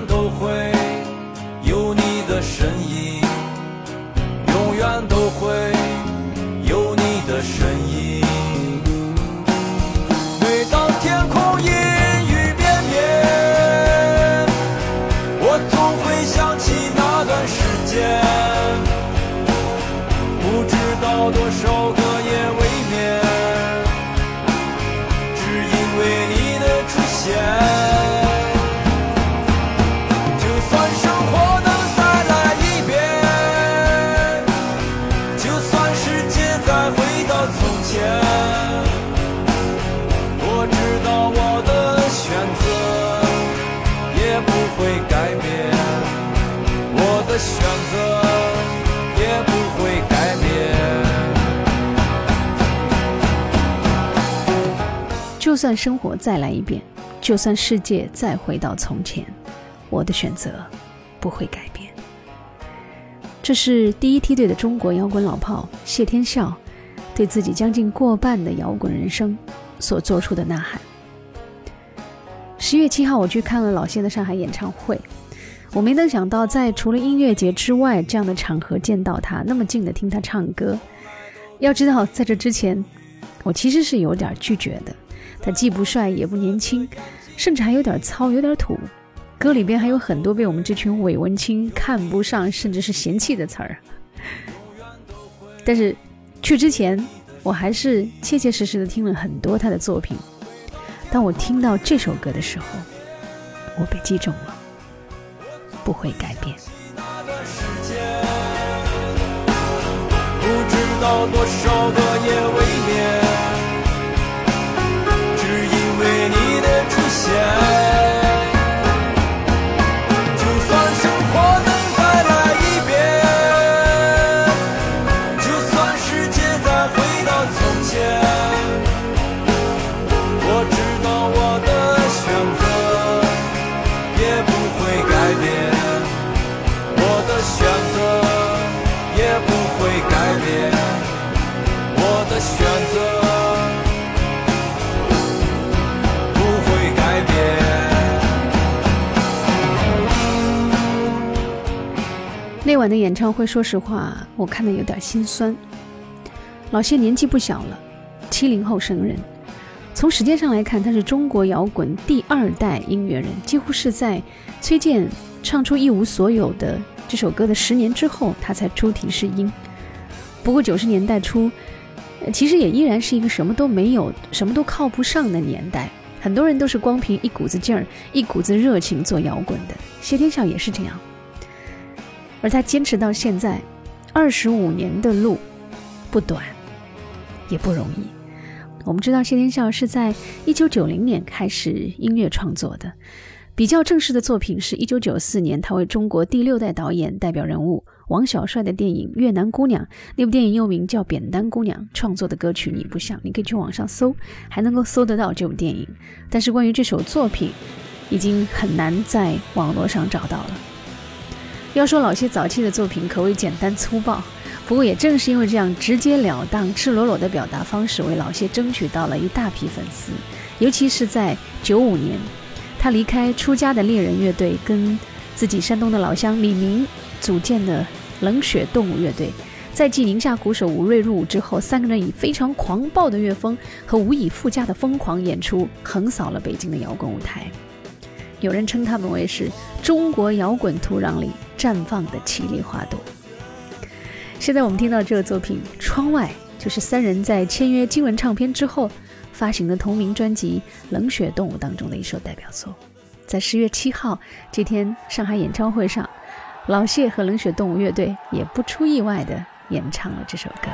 都会就算生活再来一遍，就算世界再回到从前，我的选择不会改变。这是第一梯队的中国摇滚老炮谢天笑对自己将近过半的摇滚人生所做出的呐喊。十月七号，我去看了老谢的上海演唱会，我没能想到，在除了音乐节之外这样的场合见到他，那么近的听他唱歌。要知道，在这之前，我其实是有点拒绝的。他既不帅也不年轻，甚至还有点糙，有点土。歌里边还有很多被我们这群伪文青看不上，甚至是嫌弃的词儿。但是去之前，我还是切切实实的听了很多他的作品。当我听到这首歌的时候，我被击中了，不会改变。不知道多少个夜晚晚的演唱会，说实话，我看的有点心酸。老谢年纪不小了，七零后生人。从时间上来看，他是中国摇滚第二代音乐人，几乎是在崔健唱出《一无所有》的这首歌的十年之后，他才出题试音。不过九十年代初，其实也依然是一个什么都没有、什么都靠不上的年代。很多人都是光凭一股子劲儿、一股子热情做摇滚的。谢天笑也是这样。而他坚持到现在，二十五年的路，不短，也不容易。我们知道谢天笑是在一九九零年开始音乐创作的，比较正式的作品是一九九四年，他为中国第六代导演代表人物王小帅的电影《越南姑娘》，那部电影又名叫《扁担姑娘》，创作的歌曲《你不像》，你可以去网上搜，还能够搜得到这部电影。但是关于这首作品，已经很难在网络上找到了。要说老谢早期的作品可谓简单粗暴，不过也正是因为这样直截了当、赤裸裸的表达方式，为老谢争取到了一大批粉丝。尤其是在九五年，他离开出家的猎人乐队，跟自己山东的老乡李明组建的冷血动物乐队，在继宁夏鼓手吴瑞入伍之后，三个人以非常狂暴的乐风和无以复加的疯狂演出，横扫了北京的摇滚舞台。有人称他们为是中国摇滚土壤里绽放的绮丽花朵。现在我们听到这个作品《窗外》，就是三人在签约金文唱片之后发行的同名专辑《冷血动物》当中的一首代表作。在十月七号这天上海演唱会上，老谢和冷血动物乐队也不出意外地演唱了这首歌。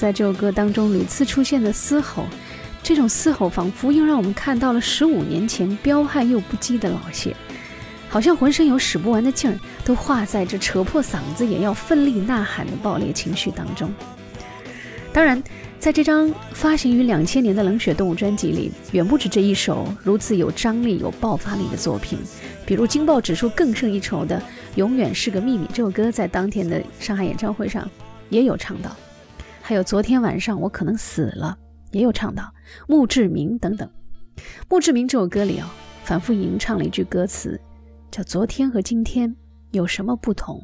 在这首歌当中屡次出现的嘶吼，这种嘶吼仿佛又让我们看到了十五年前彪悍又不羁的老谢，好像浑身有使不完的劲儿，都化在这扯破嗓子也要奋力呐喊的爆裂情绪当中。当然，在这张发行于两千年的《冷血动物》专辑里，远不止这一首如此有张力、有爆发力的作品。比如惊爆指数更胜一筹的《永远是个秘密》这首歌，在当天的上海演唱会上也有唱到。还有昨天晚上我可能死了，也有唱到墓志铭等等。墓志铭这首歌里哦，反复吟唱了一句歌词，叫“昨天和今天有什么不同”。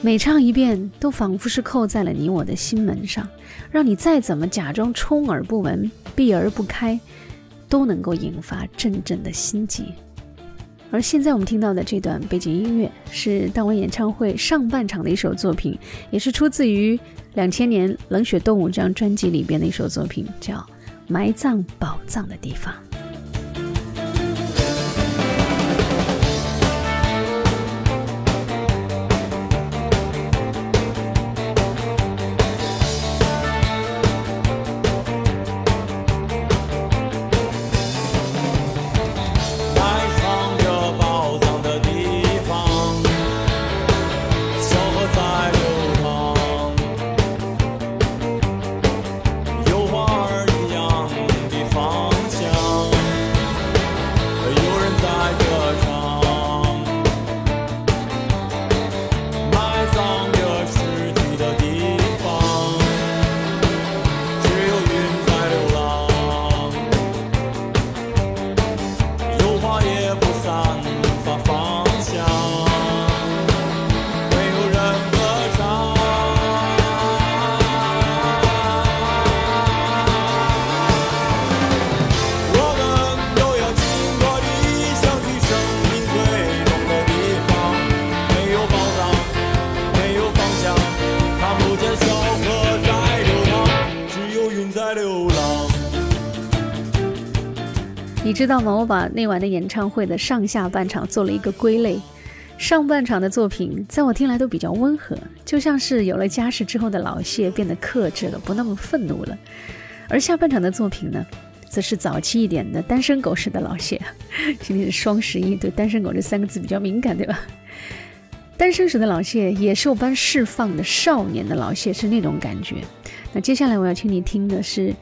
每唱一遍，都仿佛是扣在了你我的心门上，让你再怎么假装充耳不闻、避而不开，都能够引发阵阵的心悸。而现在我们听到的这段背景音乐，是当晚演唱会上半场的一首作品，也是出自于两千年《冷血动物》这张专辑里边的一首作品，叫《埋葬宝藏的地方》。知道吗？我把那晚的演唱会的上下半场做了一个归类，上半场的作品在我听来都比较温和，就像是有了家室之后的老谢变得克制了，不那么愤怒了；而下半场的作品呢，则是早期一点的单身狗式的老谢。今天是双十一，对“单身狗”这三个字比较敏感，对吧？单身时的老谢，野兽般释放的少年的老谢是那种感觉。那接下来我要请你听的是。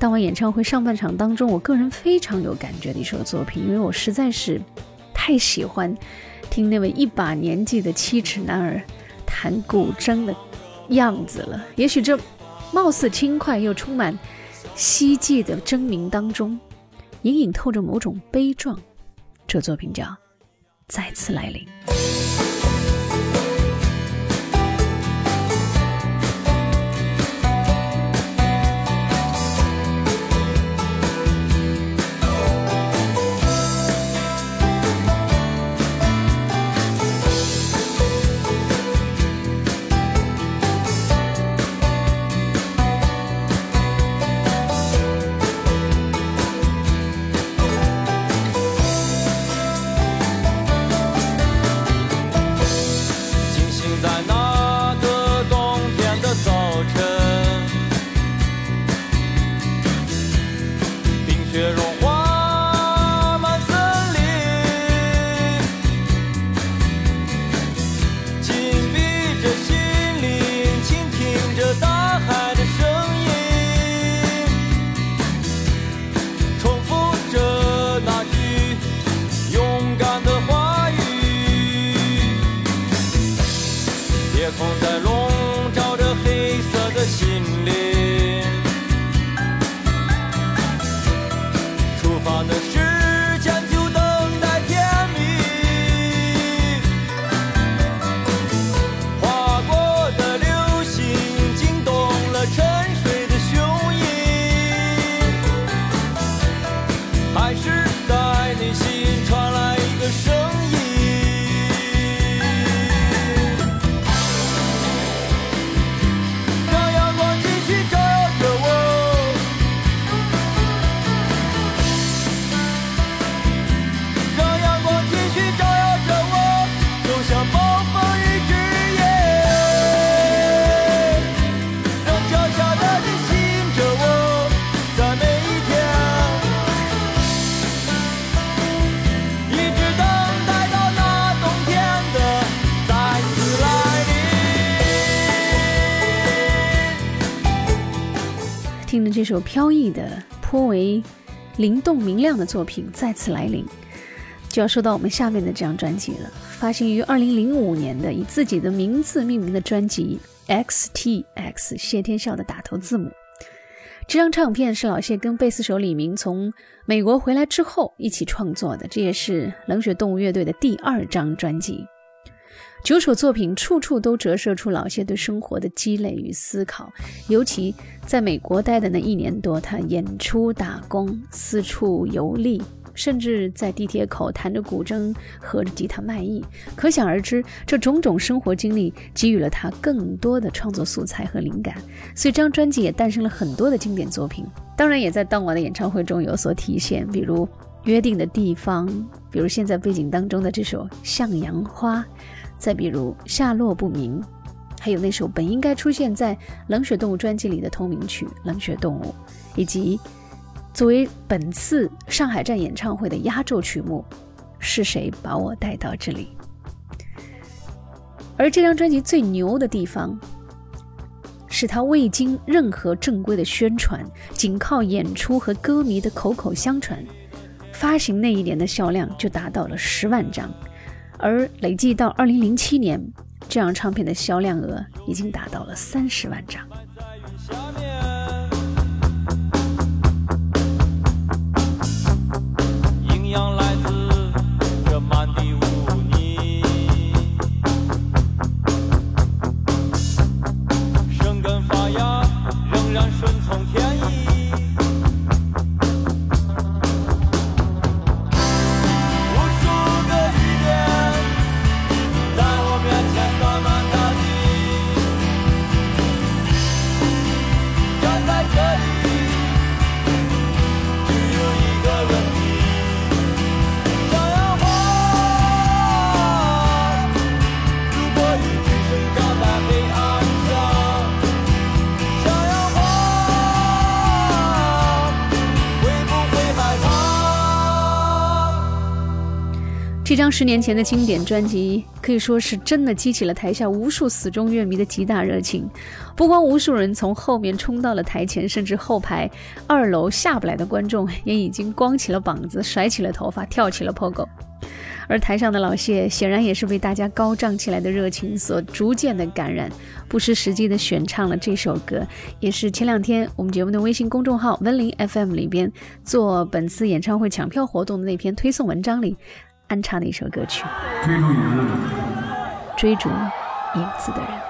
当晚演唱会上半场当中，我个人非常有感觉的一首作品，因为我实在是太喜欢听那位一把年纪的七尺男儿弹古筝的样子了。也许这貌似轻快又充满希冀的筝鸣当中，隐隐透着某种悲壮。这作品叫《再次来临》。首飘逸的、颇为灵动明亮的作品再次来临，就要说到我们下面的这张专辑了。发行于二零零五年的以自己的名字命名的专辑《XTX》，谢天笑的打头字母。这张唱片是老谢跟贝斯手李明从美国回来之后一起创作的，这也是冷血动物乐队的第二张专辑。九首作品处处都折射出老谢对生活的积累与思考，尤其在美国待的那一年多，他演出、打工、四处游历，甚至在地铁口弹着古筝、和着吉他卖艺。可想而知，这种种生活经历给予了他更多的创作素材和灵感，所以这张专辑也诞生了很多的经典作品。当然，也在当晚的演唱会中有所体现，比如《约定的地方》，比如现在背景当中的这首《向阳花》。再比如下落不明，还有那首本应该出现在《冷血动物》专辑里的同名曲《冷血动物》，以及作为本次上海站演唱会的压轴曲目《是谁把我带到这里》。而这张专辑最牛的地方，是它未经任何正规的宣传，仅靠演出和歌迷的口口相传，发行那一年的销量就达到了十万张。而累计到二零零七年，这张唱片的销量额已经达到了三十万张。这张十年前的经典专辑，可以说是真的激起了台下无数死忠乐迷的极大热情。不光无数人从后面冲到了台前，甚至后排二楼下不来的观众也已经光起了膀子、甩起了头发、跳起了 pogo。而台上的老谢显然也是被大家高涨起来的热情所逐渐的感染，不失时机的选唱了这首歌，也是前两天我们节目的微信公众号温林 FM 里边做本次演唱会抢票活动的那篇推送文章里。安插的一首歌曲，追逐影子的人。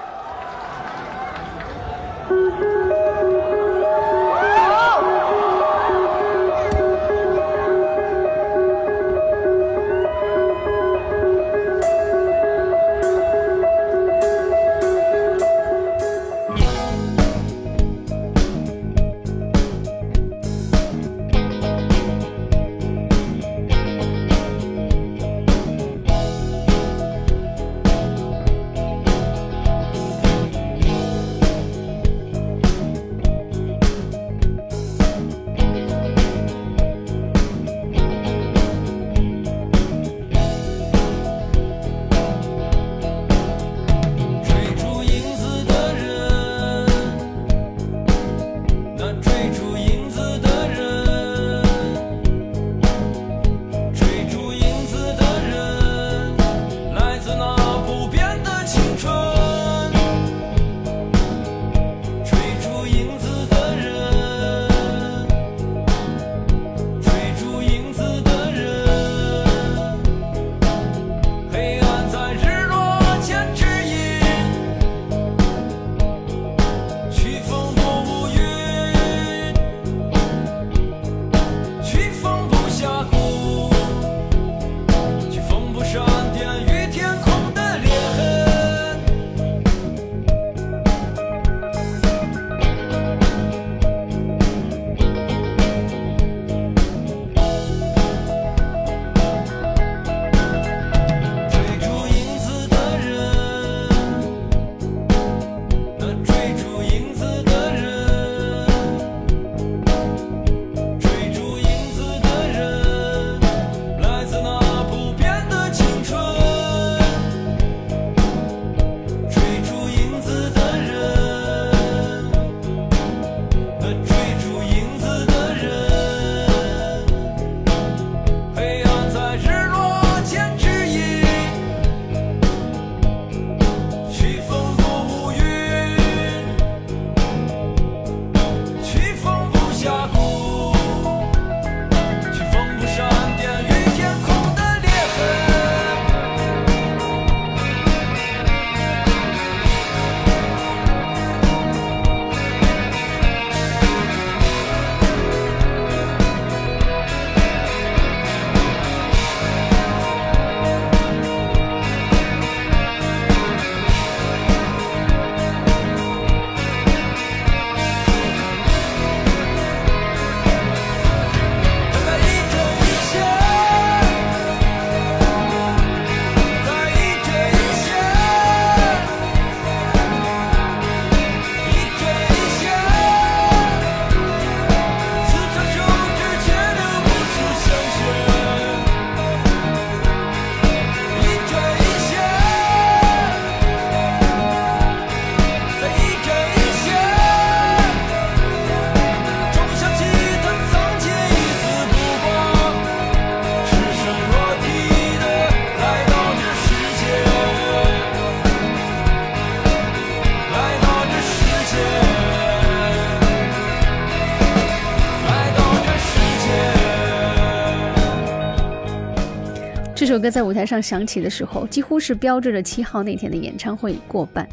歌在舞台上响起的时候，几乎是标志着七号那天的演唱会过半。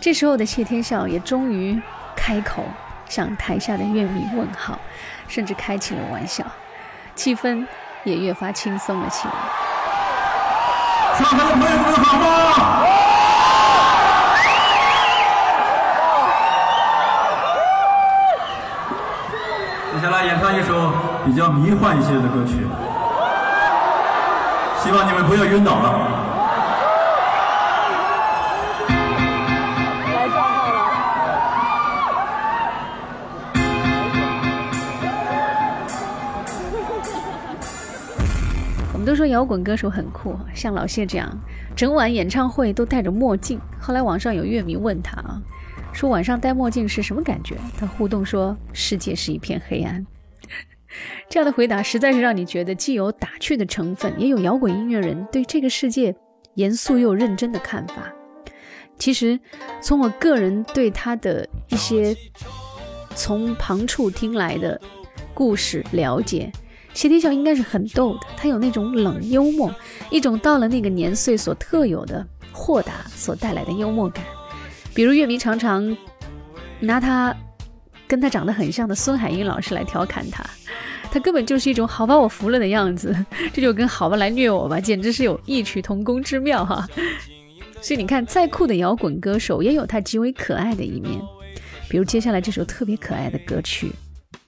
这时候的谢天笑也终于开口向台下的乐迷问好，甚至开起了玩笑，气氛也越发轻松了起来。上海的朋友们好吗？接下来演唱一首比较迷幻一些的歌曲，希望你们不要晕倒了。我们都说摇滚歌手很酷，像老谢这样，整晚演唱会都戴着墨镜。后来网上有乐迷问他啊，说晚上戴墨镜是什么感觉？他互动说世界是一片黑暗。这样的回答实在是让你觉得既有打趣的成分，也有摇滚音乐人对这个世界严肃又认真的看法。其实从我个人对他的一些从旁处听来的故事了解。谢天笑应该是很逗的，他有那种冷幽默，一种到了那个年岁所特有的豁达所带来的幽默感。比如乐迷常常拿他跟他长得很像的孙海英老师来调侃他，他根本就是一种好吧我服了的样子，这就跟好吧来虐我吧，简直是有异曲同工之妙哈。所以你看，再酷的摇滚歌手也有他极为可爱的一面，比如接下来这首特别可爱的歌曲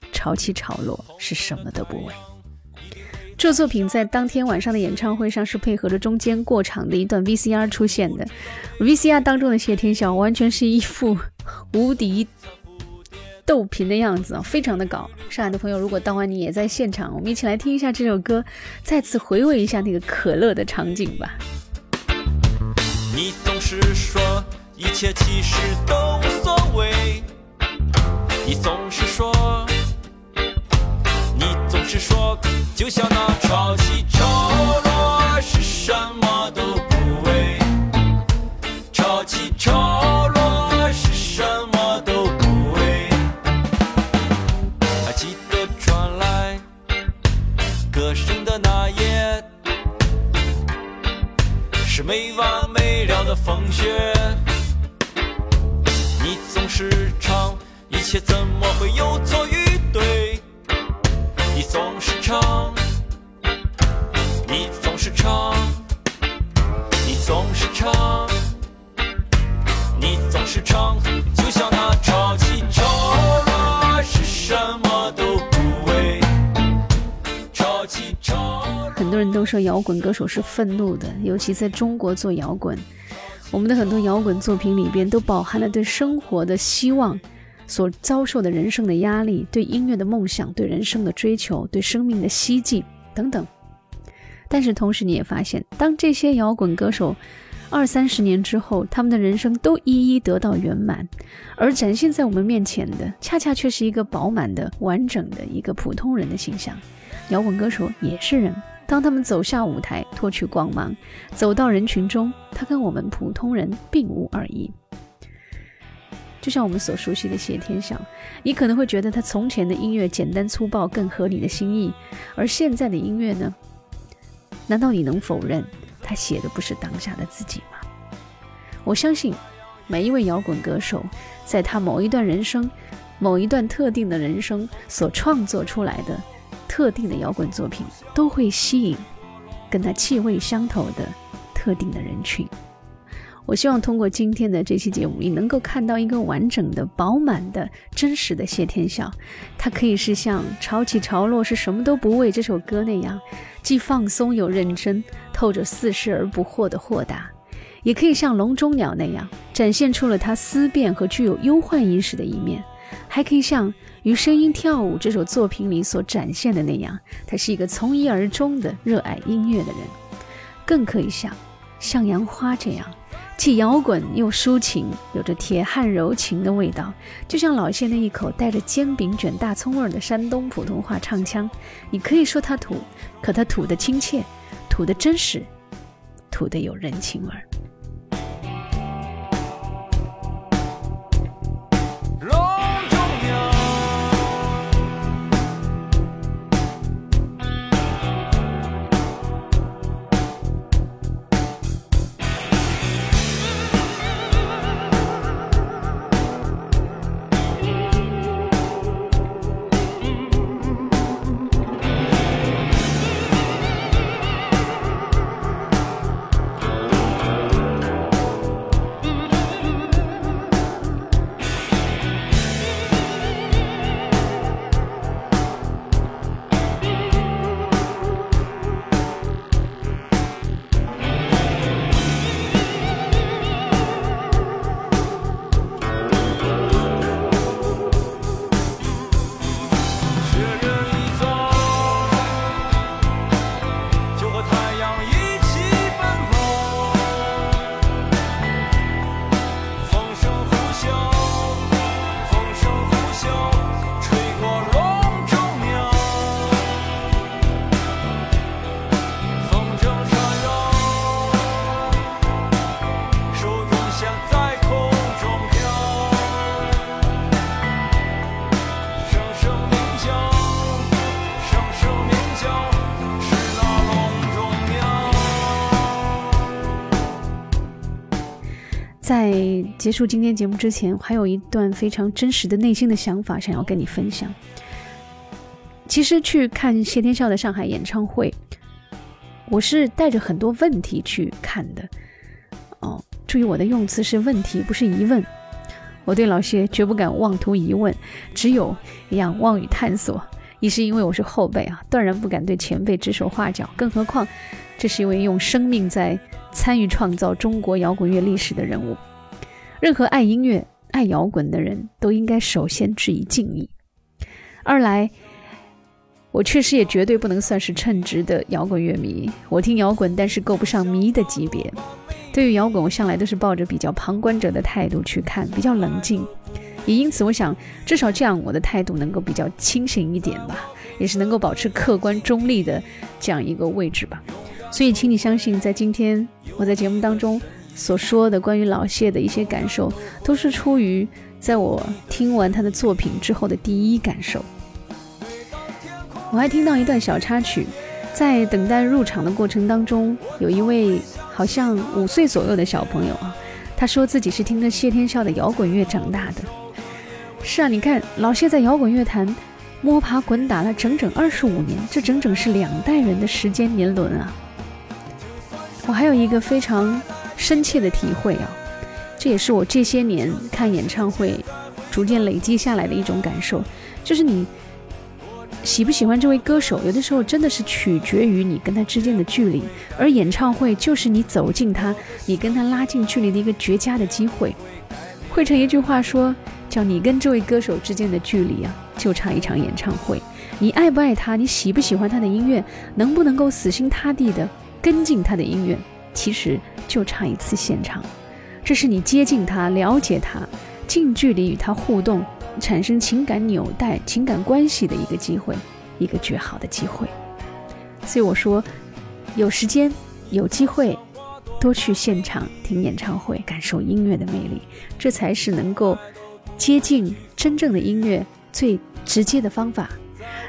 《潮起潮落》是什么都不为。这作品在当天晚上的演唱会上是配合着中间过场的一段 VCR 出现的。VCR 当中的谢天笑完全是一副无敌逗贫的样子啊，非常的搞。上海的朋友，如果当晚你也在现场，我们一起来听一下这首歌，再次回味一下那个可乐的场景吧。你总是说一切其实都无所谓，你总是说。你总是说，就像那潮汐摇滚歌手是愤怒的，尤其在中国做摇滚，我们的很多摇滚作品里边都饱含了对生活的希望。所遭受的人生的压力，对音乐的梦想，对人生的追求，对生命的希冀等等。但是同时，你也发现，当这些摇滚歌手二三十年之后，他们的人生都一一得到圆满，而展现在我们面前的，恰恰却是一个饱满的、完整的一个普通人的形象。摇滚歌手也是人，当他们走下舞台，脱去光芒，走到人群中，他跟我们普通人并无二异。就像我们所熟悉的谢天笑，你可能会觉得他从前的音乐简单粗暴，更合你的心意，而现在的音乐呢？难道你能否认他写的不是当下的自己吗？我相信，每一位摇滚歌手，在他某一段人生、某一段特定的人生所创作出来的特定的摇滚作品，都会吸引跟他气味相投的特定的人群。我希望通过今天的这期节目，你能够看到一个完整的、饱满的、真实的谢天笑。它可以是像《潮起潮落是什么都不为》这首歌那样，既放松又认真，透着似是而不惑的豁达；也可以像《笼中鸟》那样，展现出了他思辨和具有忧患意识的一面；还可以像《与声音跳舞》这首作品里所展现的那样，他是一个从一而终的热爱音乐的人；更可以像《向阳花》这样。既摇滚又抒情，有着铁汉柔情的味道，就像老谢那一口带着煎饼卷大葱味儿的山东普通话唱腔。你可以说他土，可他土的亲切，土的真实，土的有人情味儿。结束今天节目之前，还有一段非常真实的内心的想法想要跟你分享。其实去看谢天笑的上海演唱会，我是带着很多问题去看的。哦，注意我的用词是问题，不是疑问。我对老谢绝不敢妄图疑问，只有仰望与探索。一是因为我是后辈啊，断然不敢对前辈指手画脚。更何况，这是一位用生命在参与创造中国摇滚乐历史的人物。任何爱音乐、爱摇滚的人都应该首先致以敬意。二来，我确实也绝对不能算是称职的摇滚乐迷。我听摇滚，但是够不上迷的级别。对于摇滚，我向来都是抱着比较旁观者的态度去看，比较冷静。也因此，我想至少这样，我的态度能够比较清醒一点吧，也是能够保持客观中立的这样一个位置吧。所以，请你相信，在今天我在节目当中所说的关于老谢的一些感受，都是出于在我听完他的作品之后的第一感受。我还听到一段小插曲。在等待入场的过程当中，有一位好像五岁左右的小朋友啊，他说自己是听着谢天笑的摇滚乐长大的。是啊，你看老谢在摇滚乐坛摸爬滚打了整整二十五年，这整整是两代人的时间年轮啊。我还有一个非常深切的体会啊，这也是我这些年看演唱会逐渐累积下来的一种感受，就是你。喜不喜欢这位歌手，有的时候真的是取决于你跟他之间的距离，而演唱会就是你走近他，你跟他拉近距离的一个绝佳的机会。汇成一句话说，叫你跟这位歌手之间的距离啊，就差一场演唱会。你爱不爱他，你喜不喜欢他的音乐，能不能够死心塌地的跟进他的音乐，其实就差一次现场。这是你接近他、了解他、近距离与他互动。产生情感纽带、情感关系的一个机会，一个绝好的机会。所以我说，有时间、有机会，多去现场听演唱会，感受音乐的魅力，这才是能够接近真正的音乐最直接的方法。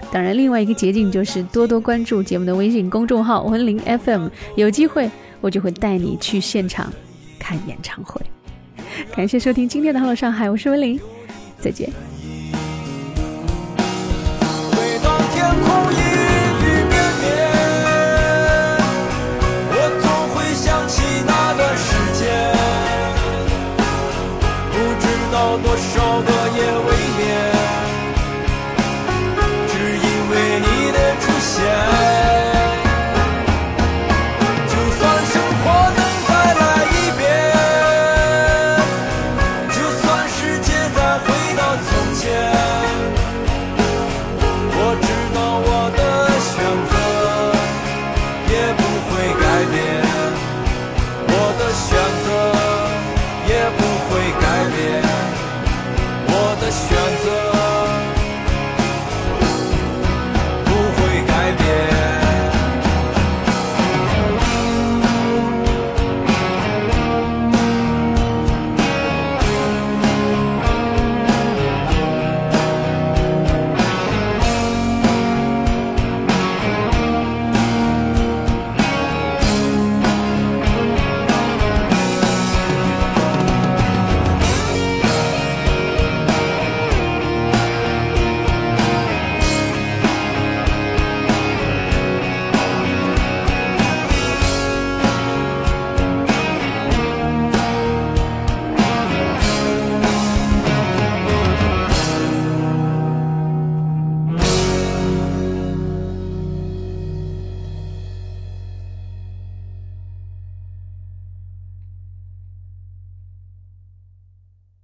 当然，另外一个捷径就是多多关注节目的微信公众号“文林 FM”，有机会我就会带你去现场看演唱会。感谢收听今天的《Hello 上海》，我是文林。再见。多少个